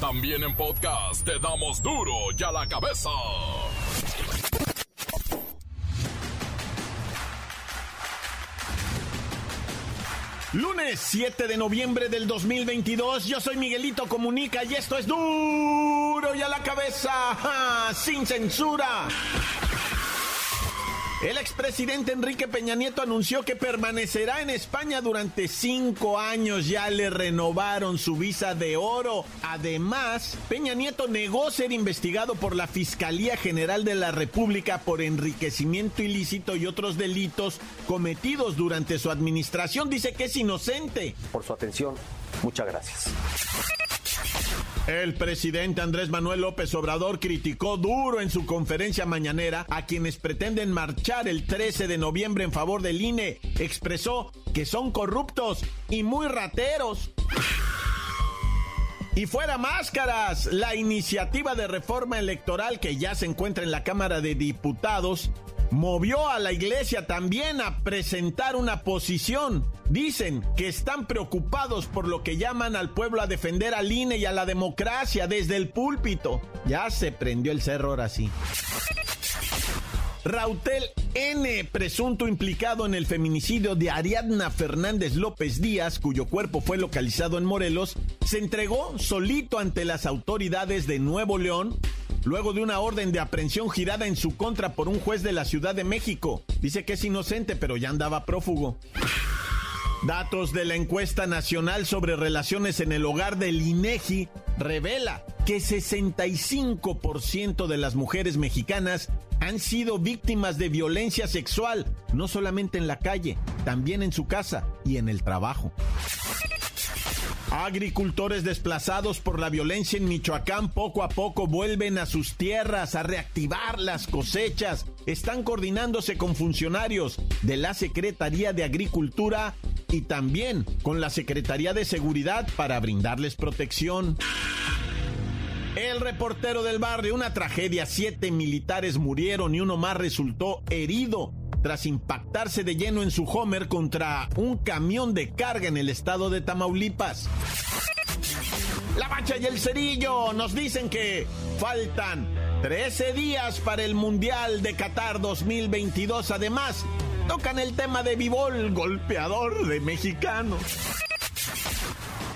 También en podcast te damos duro y a la cabeza. Lunes 7 de noviembre del 2022, yo soy Miguelito Comunica y esto es duro y a la cabeza, sin censura. El expresidente Enrique Peña Nieto anunció que permanecerá en España durante cinco años. Ya le renovaron su visa de oro. Además, Peña Nieto negó ser investigado por la Fiscalía General de la República por enriquecimiento ilícito y otros delitos cometidos durante su administración. Dice que es inocente. Por su atención, muchas gracias. El presidente Andrés Manuel López Obrador criticó duro en su conferencia mañanera a quienes pretenden marchar el 13 de noviembre en favor del INE. Expresó que son corruptos y muy rateros. Y fuera máscaras, la iniciativa de reforma electoral que ya se encuentra en la Cámara de Diputados movió a la iglesia también a presentar una posición. Dicen que están preocupados por lo que llaman al pueblo a defender al INE y a la democracia desde el púlpito. Ya se prendió el cerro ahora sí. Rautel N, presunto implicado en el feminicidio de Ariadna Fernández López Díaz, cuyo cuerpo fue localizado en Morelos, se entregó solito ante las autoridades de Nuevo León luego de una orden de aprehensión girada en su contra por un juez de la Ciudad de México. Dice que es inocente, pero ya andaba prófugo. Datos de la encuesta nacional sobre relaciones en el hogar del INEGI revela que 65% de las mujeres mexicanas han sido víctimas de violencia sexual, no solamente en la calle, también en su casa y en el trabajo. Agricultores desplazados por la violencia en Michoacán poco a poco vuelven a sus tierras a reactivar las cosechas. Están coordinándose con funcionarios de la Secretaría de Agricultura y también con la Secretaría de Seguridad para brindarles protección. El reportero del barrio, una tragedia, siete militares murieron y uno más resultó herido tras impactarse de lleno en su Homer contra un camión de carga en el estado de Tamaulipas. La Bacha y el Cerillo nos dicen que faltan 13 días para el Mundial de Qatar 2022. Además, tocan el tema de Vivol, golpeador de mexicanos.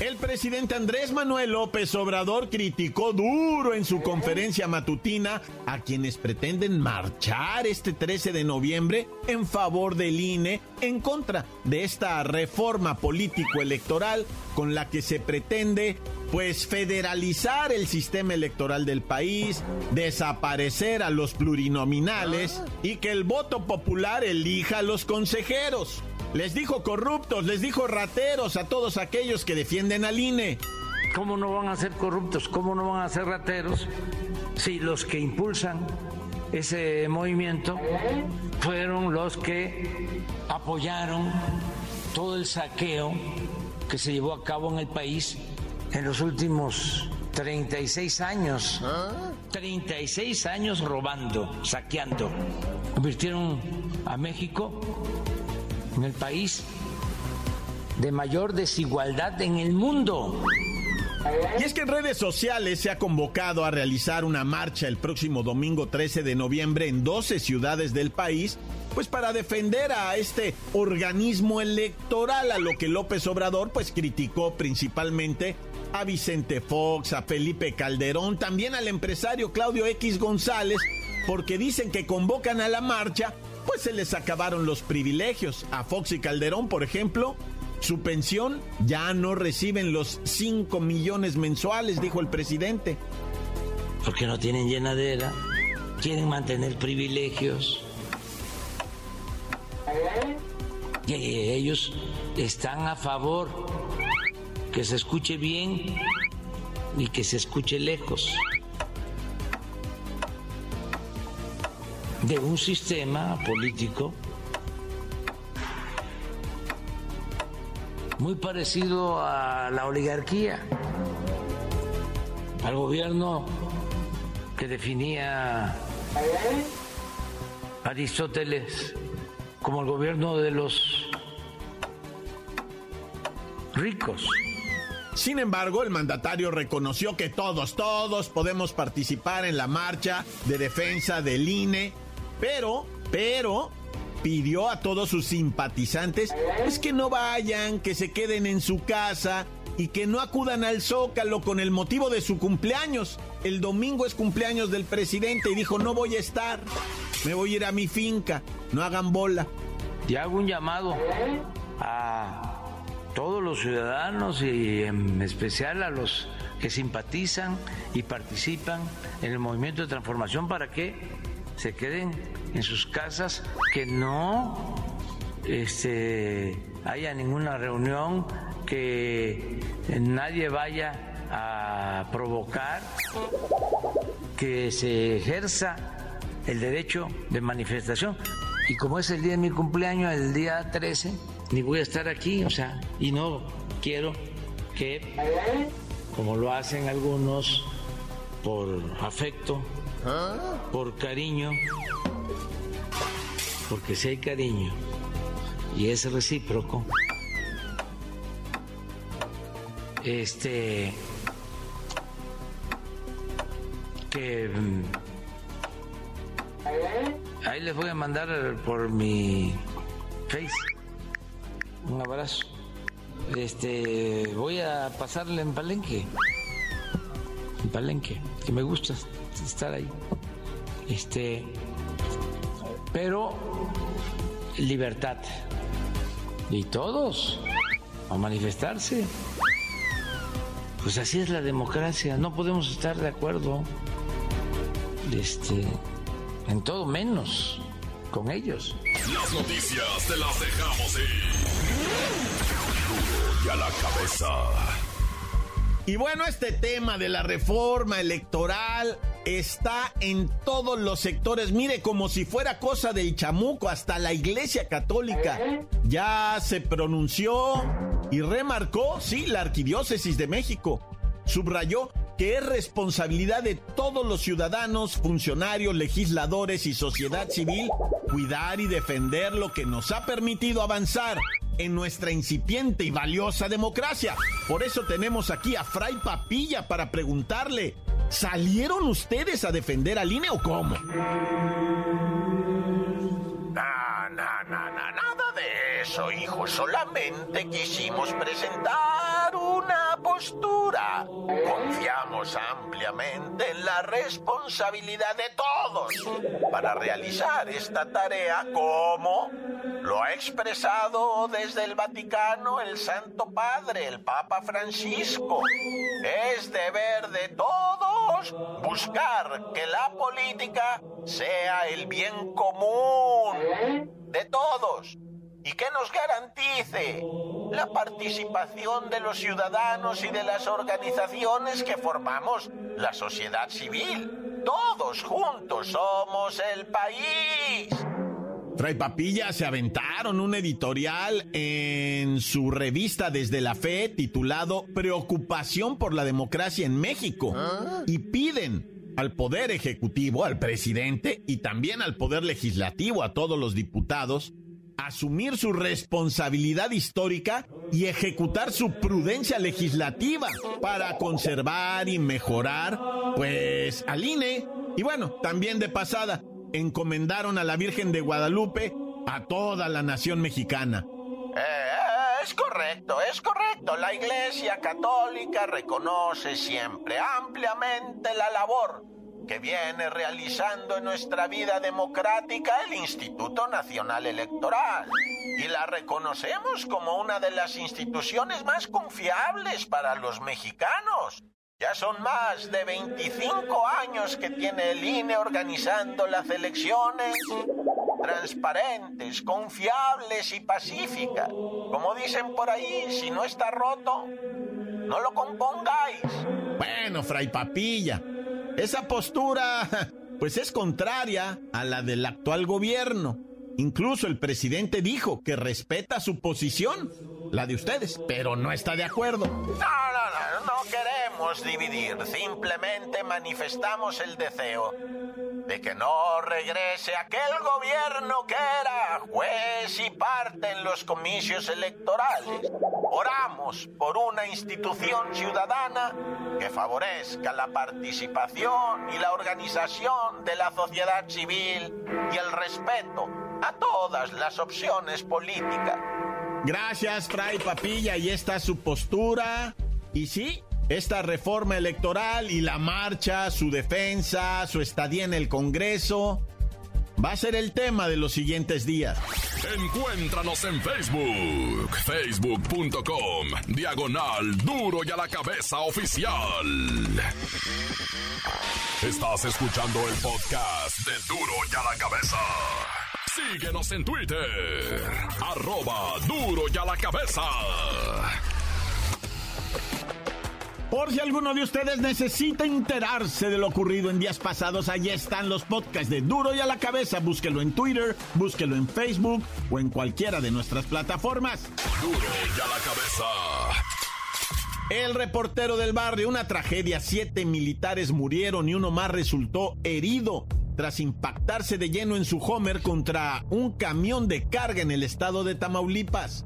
El presidente Andrés Manuel López Obrador criticó duro en su conferencia matutina a quienes pretenden marchar este 13 de noviembre en favor del INE en contra de esta reforma político-electoral con la que se pretende pues federalizar el sistema electoral del país, desaparecer a los plurinominales y que el voto popular elija a los consejeros. Les dijo corruptos, les dijo rateros a todos aquellos que defienden al INE. ¿Cómo no van a ser corruptos? ¿Cómo no van a ser rateros? Si los que impulsan ese movimiento fueron los que apoyaron todo el saqueo que se llevó a cabo en el país en los últimos 36 años. 36 años robando, saqueando. Convirtieron a México en el país de mayor desigualdad en el mundo. Y es que en redes sociales se ha convocado a realizar una marcha el próximo domingo 13 de noviembre en 12 ciudades del país, pues para defender a este organismo electoral, a lo que López Obrador pues criticó principalmente a Vicente Fox, a Felipe Calderón, también al empresario Claudio X González, porque dicen que convocan a la marcha pues se les acabaron los privilegios. A Fox y Calderón, por ejemplo, su pensión ya no reciben los 5 millones mensuales, dijo el presidente. porque no tienen llenadera, quieren mantener privilegios. Y ellos están a favor que se escuche bien y que se escuche lejos de un sistema político muy parecido a la oligarquía, al gobierno que definía Aristóteles como el gobierno de los ricos. Sin embargo, el mandatario reconoció que todos, todos podemos participar en la marcha de defensa del INE, pero, pero, pidió a todos sus simpatizantes es que no vayan, que se queden en su casa y que no acudan al Zócalo con el motivo de su cumpleaños. El domingo es cumpleaños del presidente y dijo, no voy a estar, me voy a ir a mi finca, no hagan bola. Y hago un llamado a todos los ciudadanos y en especial a los que simpatizan y participan en el movimiento de transformación para que se queden en sus casas, que no este, haya ninguna reunión, que nadie vaya a provocar, que se ejerza el derecho de manifestación. Y como es el día de mi cumpleaños, el día 13, ni voy a estar aquí, o sea, y no quiero que, como lo hacen algunos, por afecto, por cariño, porque si hay cariño y es recíproco, este, que mm, ahí les voy a mandar por mi face un abrazo. Este, voy a pasarle en Palenque. En Palenque, que me gusta estar ahí. Este, pero libertad. Y todos a manifestarse. Pues así es la democracia, no podemos estar de acuerdo este, en todo menos con ellos. Las noticias te las dejamos ir. y a la cabeza. Y bueno, este tema de la reforma electoral está en todos los sectores. Mire, como si fuera cosa del chamuco, hasta la Iglesia Católica ya se pronunció y remarcó, sí, la Arquidiócesis de México. Subrayó que es responsabilidad de todos los ciudadanos, funcionarios, legisladores y sociedad civil cuidar y defender lo que nos ha permitido avanzar en nuestra incipiente y valiosa democracia. Por eso tenemos aquí a Fray Papilla para preguntarle, ¿salieron ustedes a defender al INE o cómo? Eso, hijo. Solamente quisimos presentar una postura. Confiamos ampliamente en la responsabilidad de todos para realizar esta tarea como lo ha expresado desde el Vaticano el Santo Padre, el Papa Francisco. Es deber de todos buscar que la política sea el bien común de todos y que nos garantice la participación de los ciudadanos y de las organizaciones que formamos la sociedad civil. Todos juntos somos el país. Fray Papilla se aventaron un editorial en su revista Desde la Fe titulado Preocupación por la democracia en México y piden al Poder Ejecutivo, al presidente y también al Poder Legislativo, a todos los diputados, asumir su responsabilidad histórica y ejecutar su prudencia legislativa para conservar y mejorar, pues, al INE. Y bueno, también de pasada, encomendaron a la Virgen de Guadalupe a toda la nación mexicana. Eh, es correcto, es correcto. La Iglesia Católica reconoce siempre ampliamente la labor que viene realizando en nuestra vida democrática el Instituto Nacional Electoral. Y la reconocemos como una de las instituciones más confiables para los mexicanos. Ya son más de 25 años que tiene el INE organizando las elecciones transparentes, confiables y pacíficas. Como dicen por ahí, si no está roto, no lo compongáis. Bueno, Fray Papilla, esa postura pues es contraria a la del actual gobierno. Incluso el presidente dijo que respeta su posición, la de ustedes, pero no está de acuerdo. No, no, no, no queremos dividir, simplemente manifestamos el deseo de que no regrese aquel gobierno que era juez y parte en los comicios electorales. Oramos por una institución ciudadana que favorezca la participación y la organización de la sociedad civil y el respeto a todas las opciones políticas. Gracias, Fray Papilla, y está su postura. Y sí, esta reforma electoral y la marcha, su defensa, su estadía en el Congreso, va a ser el tema de los siguientes días. Encuéntranos en Facebook, facebook.com, diagonal duro y a la cabeza oficial. Estás escuchando el podcast de duro y a la cabeza. Síguenos en Twitter, arroba duro y a la cabeza. Por si alguno de ustedes necesita enterarse de lo ocurrido en días pasados, ahí están los podcasts de Duro y a la cabeza. Búsquelo en Twitter, búsquelo en Facebook o en cualquiera de nuestras plataformas. Duro y a la cabeza. El reportero del barrio, una tragedia. Siete militares murieron y uno más resultó herido tras impactarse de lleno en su Homer contra un camión de carga en el estado de Tamaulipas.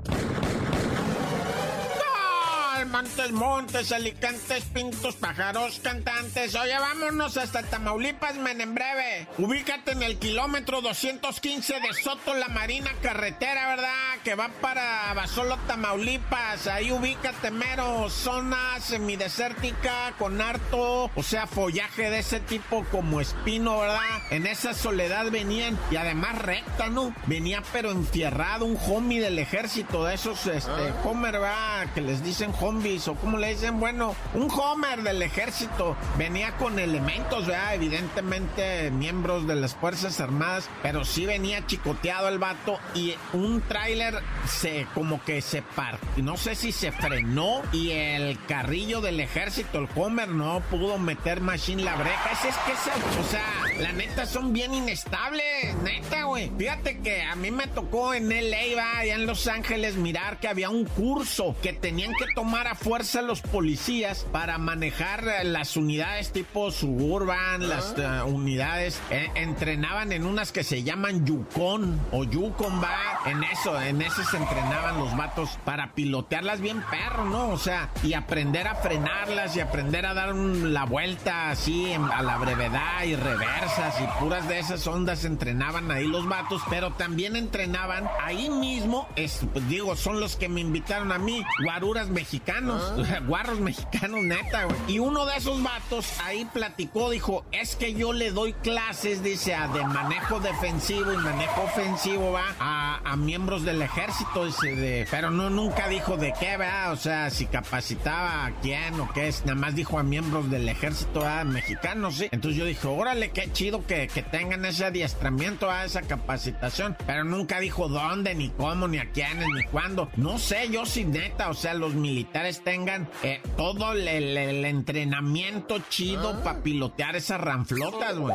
Montes, Montes, Alicantes, Pintos, Pájaros, Cantantes. Oye, vámonos hasta Tamaulipas, men, en breve. Ubícate en el kilómetro 215 de Soto La Marina Carretera, ¿verdad? Que va para Basolo, Tamaulipas. Ahí ubícate, mero. Zona semidesértica con harto, o sea, follaje de ese tipo como espino, ¿verdad? En esa soledad venían, y además recta, ¿no? Venía pero entierrado un homie del ejército, de esos, este, ah. Homer, ¿verdad? Que les dicen homie o como le dicen, bueno, un Homer del ejército. Venía con elementos, ¿verdad? Evidentemente miembros de las Fuerzas Armadas, pero sí venía chicoteado el vato y un tráiler se como que se partió, no sé si se frenó y el carrillo del ejército, el Homer, no pudo meter machine la breja. Ese es que, se, o sea, la neta son bien inestables, neta, güey. Fíjate que a mí me tocó en LA, va, allá en Los Ángeles, mirar que había un curso que tenían que tomar fuerza los policías para manejar las unidades tipo Suburban, las uh, unidades. Eh, entrenaban en unas que se llaman Yukon o Yukon, va. En eso, en eso se entrenaban los vatos para pilotearlas bien perro, ¿no? O sea, y aprender a frenarlas y aprender a dar la vuelta así a la brevedad y reversas y puras de esas ondas entrenaban ahí los vatos, pero también entrenaban ahí mismo, es, digo, son los que me invitaron a mí, guaruras mexicanas guarros mexicanos, neta, güey. Y uno de esos vatos ahí platicó, dijo, es que yo le doy clases, dice, a de manejo defensivo y manejo ofensivo, va, a, miembros del ejército, dice, de, pero no, nunca dijo de qué, va, o sea, si capacitaba a quién o qué es, nada más dijo a miembros del ejército ¿va? mexicano, sí. Entonces yo dije, órale, qué chido que, que tengan ese adiestramiento, a esa capacitación, pero nunca dijo dónde, ni cómo, ni a quiénes, ni cuándo. No sé, yo sí, neta, o sea, los militares tengan eh, todo el, entrenamiento chido ah. para pilotear esas ranflotas, güey.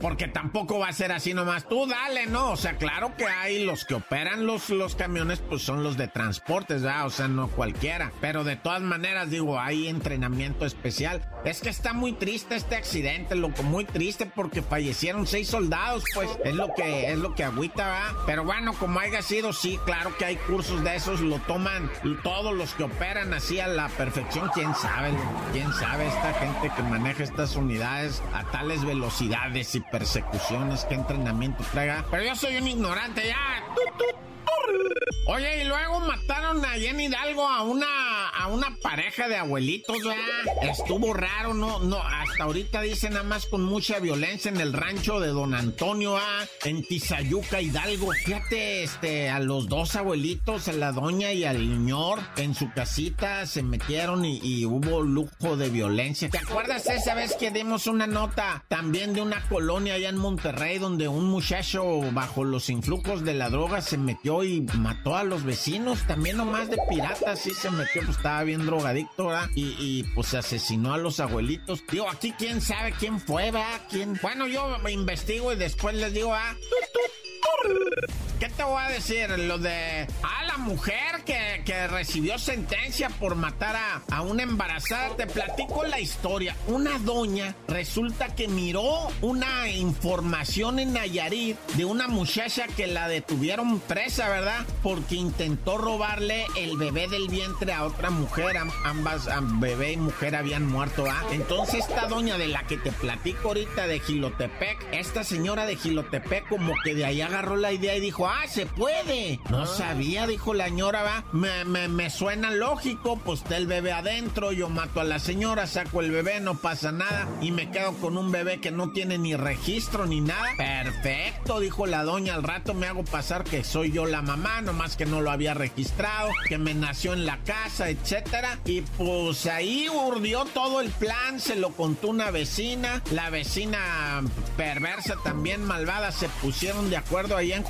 Porque tampoco va a ser así nomás. Tú dale, ¿no? O sea, claro que hay los que operan los, los camiones, pues son los de transportes, ¿verdad? O sea, no cualquiera. Pero de todas maneras, digo, hay entrenamiento especial. Es que está muy triste este accidente, loco, muy triste porque fallecieron seis soldados, pues es lo que es lo que agüita, ¿va? Pero bueno, como haya sido, sí, claro que hay cursos de esos, lo toman todos los que operan así la perfección, quién sabe, quién sabe esta gente que maneja estas unidades a tales velocidades y persecuciones, qué entrenamiento traiga. Pero yo soy un ignorante, ya. Oye, y luego mataron a Jenny Hidalgo a una, a una pareja de abuelitos, ¿verdad? Estuvo raro, no, no, hasta ahorita dice nada más con mucha violencia en el rancho de don Antonio, ¿ah? En Tizayuca, Hidalgo. Fíjate, este, a los dos abuelitos, a la doña y al señor, en su casita se metieron y hubo lujo de violencia. ¿Te acuerdas esa vez que dimos una nota también de una colonia allá en Monterrey donde un muchacho bajo los influjos de la droga se metió y mató a los vecinos? También nomás de pirata, sí se metió, pues estaba bien drogadicto, ¿verdad? Y, pues asesinó a los abuelitos. Digo, aquí quién sabe quién fue, ¿verdad? ¿Quién? Bueno, yo me investigo y después les digo, ah, ¿Qué te voy a decir? Lo de. Ah, la mujer que, que recibió sentencia por matar a, a, una embarazada. Te platico la historia. Una doña resulta que miró una información en Nayarit de una muchacha que la detuvieron presa, ¿verdad? Porque intentó robarle el bebé del vientre a otra mujer. ambas, bebé y mujer, habían muerto, ¿ah? Entonces, esta doña de la que te platico ahorita de Gilotepec, esta señora de Gilotepec, como que de ahí agarró la idea y dijo, ¡ah, se puede! No ah. sabía, dijo la señora, va. Me, me, me, suena lógico, pues está el bebé adentro, yo mato a la señora, saco el bebé, no pasa nada. Y me quedo con un bebé que no tiene ni registro ni nada. Perfecto, dijo la doña. Al rato me hago pasar que soy yo la mamá, nomás que no lo había registrado, que me nació en la casa, etcétera. Y pues ahí urdió todo el plan, se lo contó una vecina. La vecina perversa también malvada se pusieron de acuerdo ahí en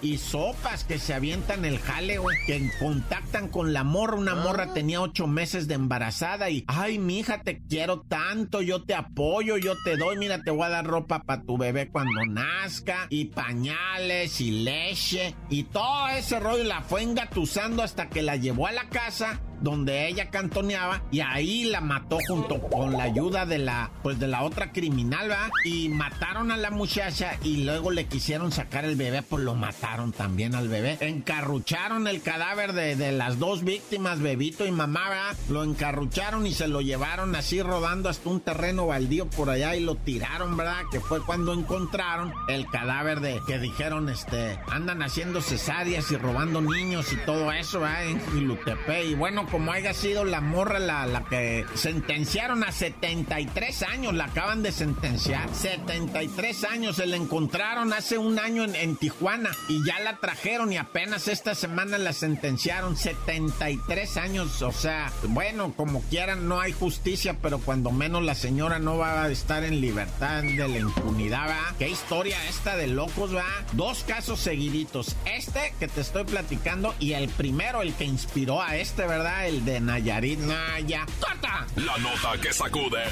Y sopas que se avientan el jale, güey, que contactan con la morra. Una morra ah. tenía ocho meses de embarazada y, ay, mija, te quiero tanto, yo te apoyo, yo te doy, mira, te voy a dar ropa para tu bebé cuando nazca y pañales y leche y todo ese rollo la fue engatusando hasta que la llevó a la casa donde ella cantoneaba y ahí la mató junto con la ayuda de la pues de la otra criminal, ¿va? Y mataron a la muchacha y luego le quisieron sacar el bebé, pues lo mataron también al bebé. Encarrucharon el cadáver de, de las dos víctimas, bebito y mamá, ¿va? Lo encarrucharon y se lo llevaron así rodando hasta un terreno baldío por allá y lo tiraron, ¿verdad? Que fue cuando encontraron el cadáver de que dijeron, este, andan haciendo cesáreas y robando niños y todo eso, ¿va? En Jilutepe y bueno, como haya sido la morra la, que sentenciaron a 73 años, la acaban de sentenciar. 73 años, se la encontraron hace un año en, en Tijuana y ya la trajeron y apenas esta semana la sentenciaron. 73 años, o sea, bueno, como quieran, no hay justicia, pero cuando menos la señora no va a estar en libertad de la impunidad, ¿va? Qué historia esta de locos, ¿va? Dos casos seguiditos. Este que te estoy platicando y el primero, el que inspiró a este, ¿verdad? El de Nayarit Naya. ¡Corta! La nota que sacude.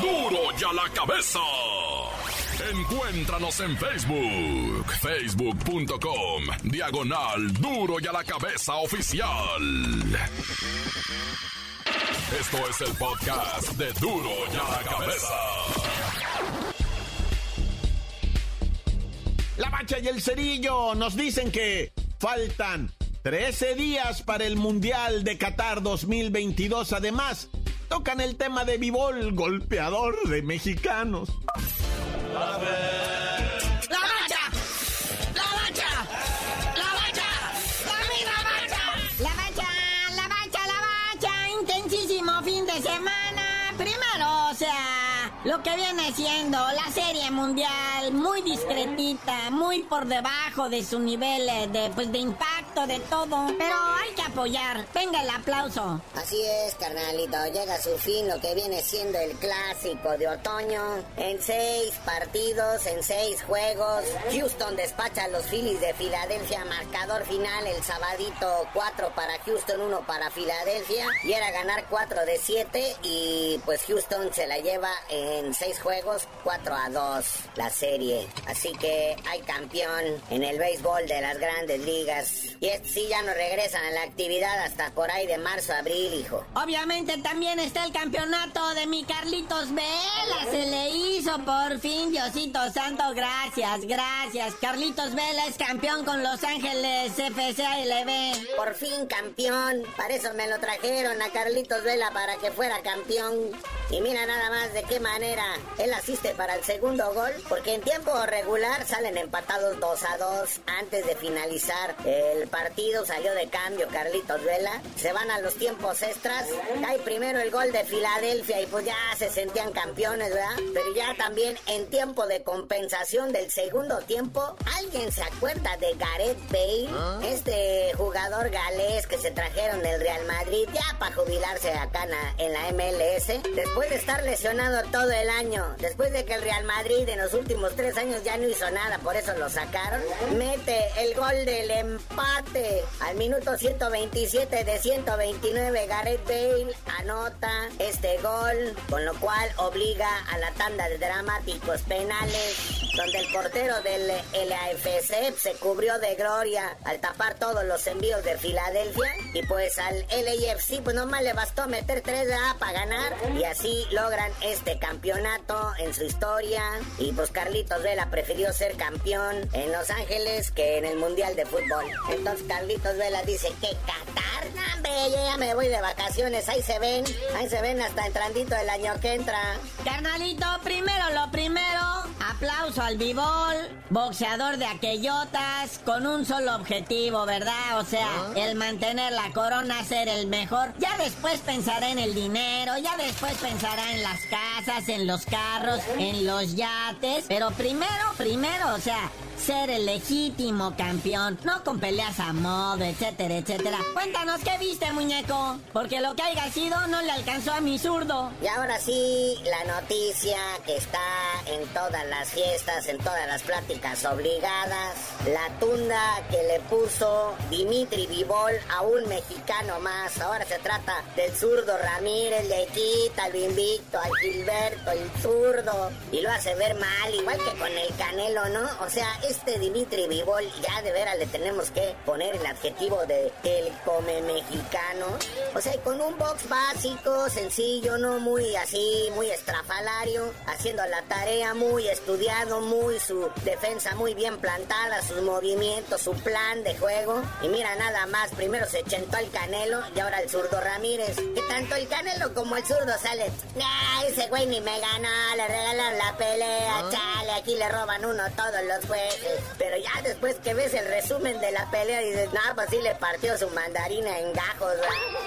¡Duro! ¡Duro ya la cabeza! Encuéntranos en Facebook, facebook.com, diagonal duro y a la cabeza oficial. Esto es el podcast de duro y a la cabeza. La bacha y el cerillo nos dicen que faltan 13 días para el Mundial de Qatar 2022. Además, tocan el tema de Vivol, golpeador de mexicanos. La bacha, la bacha, la bacha, la bacha, la bacha, la bacha, la bacha, intensísimo fin de semana. Primero, o sea, lo que viene siendo la serie mundial, muy discretita, muy por debajo de su nivel eh, de, pues, de impacto de todo. Pero hay que apoyar. Venga el aplauso. Así es, carnalito. Llega a su fin lo que viene siendo el clásico de otoño. En seis partidos, en seis juegos. Houston despacha a los Phillies de Filadelfia. Marcador final el sabadito 4 para Houston, 1 para Filadelfia. Y era ganar 4 de 7. Y pues Houston se la lleva en seis juegos, 4 a 2 la serie. Así que hay campeón en el béisbol de las grandes ligas. Y este sí ya no regresan a la actividad hasta por ahí de marzo, abril, hijo. Obviamente también está el campeonato de mi Carlitos Vela. Se le hizo por fin, Diosito Santo. Gracias, gracias. Carlitos Vela es campeón con Los Ángeles FCALB. Por fin campeón. Para eso me lo trajeron a Carlitos Vela para que fuera campeón. Y mira nada más de qué manera él asiste para el segundo gol, porque en tiempo regular salen empatados 2 a 2 antes de finalizar el partido. Salió de cambio Carlitos Vela. Se van a los tiempos extras. Cae primero el gol de Filadelfia y pues ya se sentían campeones, ¿verdad? Pero ya también en tiempo de compensación del segundo tiempo, ¿alguien se acuerda de Gareth Bale? ¿Ah? Este jugador galés que se trajeron del Real Madrid ya para jubilarse acá en la MLS. Después de estar lesionado todo el año, después de que el Real Madrid en los últimos tres años ya no hizo nada, por eso lo sacaron, mete el gol del empate al minuto 127 de 129. Gareth Bale anota este gol, con lo cual obliga a la tanda de dramáticos penales, donde el portero del LAFC se cubrió de gloria al tapar todos los envíos de Filadelfia. Y pues al LAFC, pues nomás le bastó meter 3 A para ganar. Y así logran este campeonato en su historia. Y pues Carlitos Vela prefirió ser campeón en Los Ángeles que en el Mundial de Fútbol. Entonces Carlitos Vela dice que Qatar, hombre, yo ya me voy de vacaciones. Ahí se ven, ahí se ven hasta entrandito el año que entra. Carnalito, primero lo primero, aplauso al Bibol, boxeador de aquellotas, con un solo objetivo, ¿verdad? O sea, ah. el mantener la corona, ser el mejor. Ya después pensará en el dinero, ya después pensará en las casas, en los carros, en los yates. Pero primero, primero, o sea, ser el legítimo campeón, no con peleas a modo, etcétera, etcétera. Cuéntanos qué viste, muñeco, porque lo que haya sido no le alcanzó a mi zurdo. Y ahora sí, la noticia que está en todas las fiestas, en todas las pláticas obligadas, la tunda que le puso Dimitri Vivol a un mexicano más. Ahora se trata del zurdo Ramírez, le quita lo invicto al Gilberto, el zurdo, y lo hace ver mal, igual que con el Canelo, ¿no? O sea, este Dimitri Vivol ya de veras le tenemos que poner el adjetivo de el come mexicano. O sea, con un box básico, sencillo, no muy así, muy estrafalario, haciendo la tarea muy estudiado, muy su defensa muy bien plantada, sus movimientos, su plan de juego. Y mira nada más, primero se chentó el Canelo y ahora el zurdo Ramírez. Que tanto el Canelo como el zurdo sale. ¡Ah, ese güey ni me ganó! Le regalaron la pelea, ah. chale, aquí le roban uno todos los juegos. Pero ya después que ves el resumen de la pelea, dices, no, pues sí le partió su mandarina en gajos.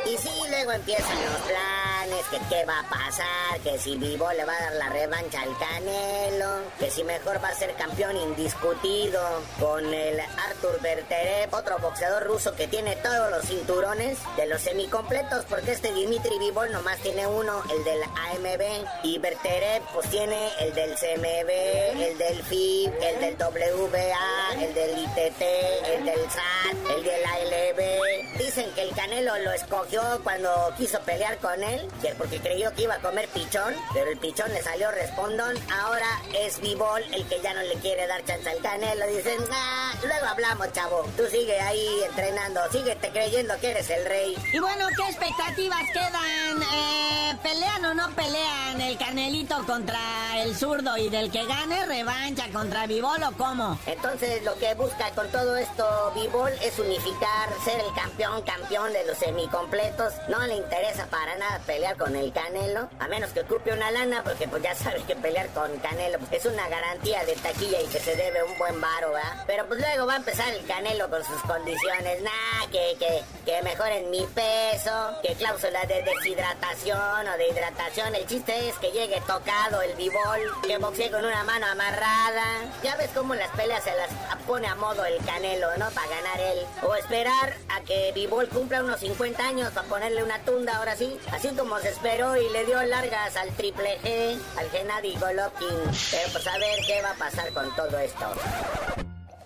Y sí, luego empiezan los planes, que qué va a pasar, que si Vivo le va a dar la revancha al Canelo, que si mejor va a ser campeón indiscutido con el Artur Berterev, otro boxeador ruso que tiene todos los cinturones de los semicompletos, porque este Dimitri Vivol nomás tiene uno, el del AMB, y Berterev pues tiene el del CMB, el del FIB, el del W el del ITT, el del SAT, el de la LB. Dicen que el Canelo lo escogió cuando quiso pelear con él, porque creyó que iba a comer pichón, pero el pichón le salió respondón. Ahora es Vivol el que ya no le quiere dar chance al Canelo. Dicen, ah, luego hablamos, chavo. Tú sigue ahí entrenando, síguete creyendo que eres el rey. Y bueno, ¿qué expectativas quedan? Eh, ¿Pelean o no pelean el Canelito contra el zurdo y del que gane revancha contra Vivol o cómo? Entonces lo que busca con todo esto Bivol es unificar, ser el campeón, campeón de los semicompletos. No le interesa para nada pelear con el Canelo, a menos que ocupe una lana, porque pues ya sabe que pelear con Canelo es una garantía de taquilla y que se debe un buen varo, ¿verdad? Pero pues luego va a empezar el Canelo con sus condiciones, nah, que, que, que mejoren mi peso, que cláusula de deshidratación o de hidratación. El chiste es que llegue tocado el Bivol, que boxee con una mano amarrada. Ya ves cómo las se las pone a modo el Canelo, ¿no? Para ganar él. O esperar a que Bivol cumpla unos 50 años para ponerle una tunda, ahora sí. Así como se esperó y le dio largas al Triple G, al Gennady Golovkin. Pero pues a ver qué va a pasar con todo esto.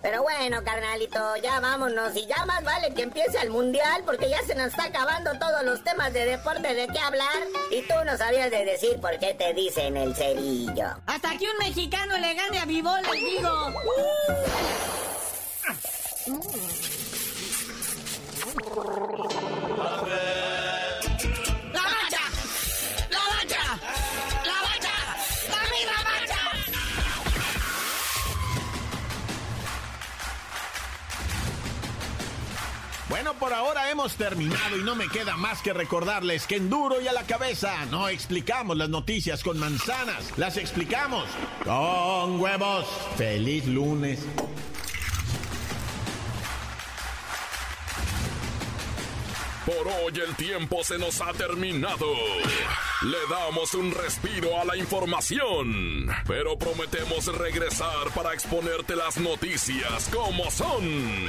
Pero bueno, carnalito, ya vámonos y ya más vale que empiece el mundial porque ya se nos está acabando todos los temas de deporte de qué hablar. Y tú no sabías de decir por qué te dicen el cerillo. Hasta que un mexicano le gane a Vivo, les digo. Por ahora hemos terminado y no me queda más que recordarles que en duro y a la cabeza no explicamos las noticias con manzanas, las explicamos con huevos. Feliz lunes. Por hoy el tiempo se nos ha terminado. Le damos un respiro a la información, pero prometemos regresar para exponerte las noticias como son.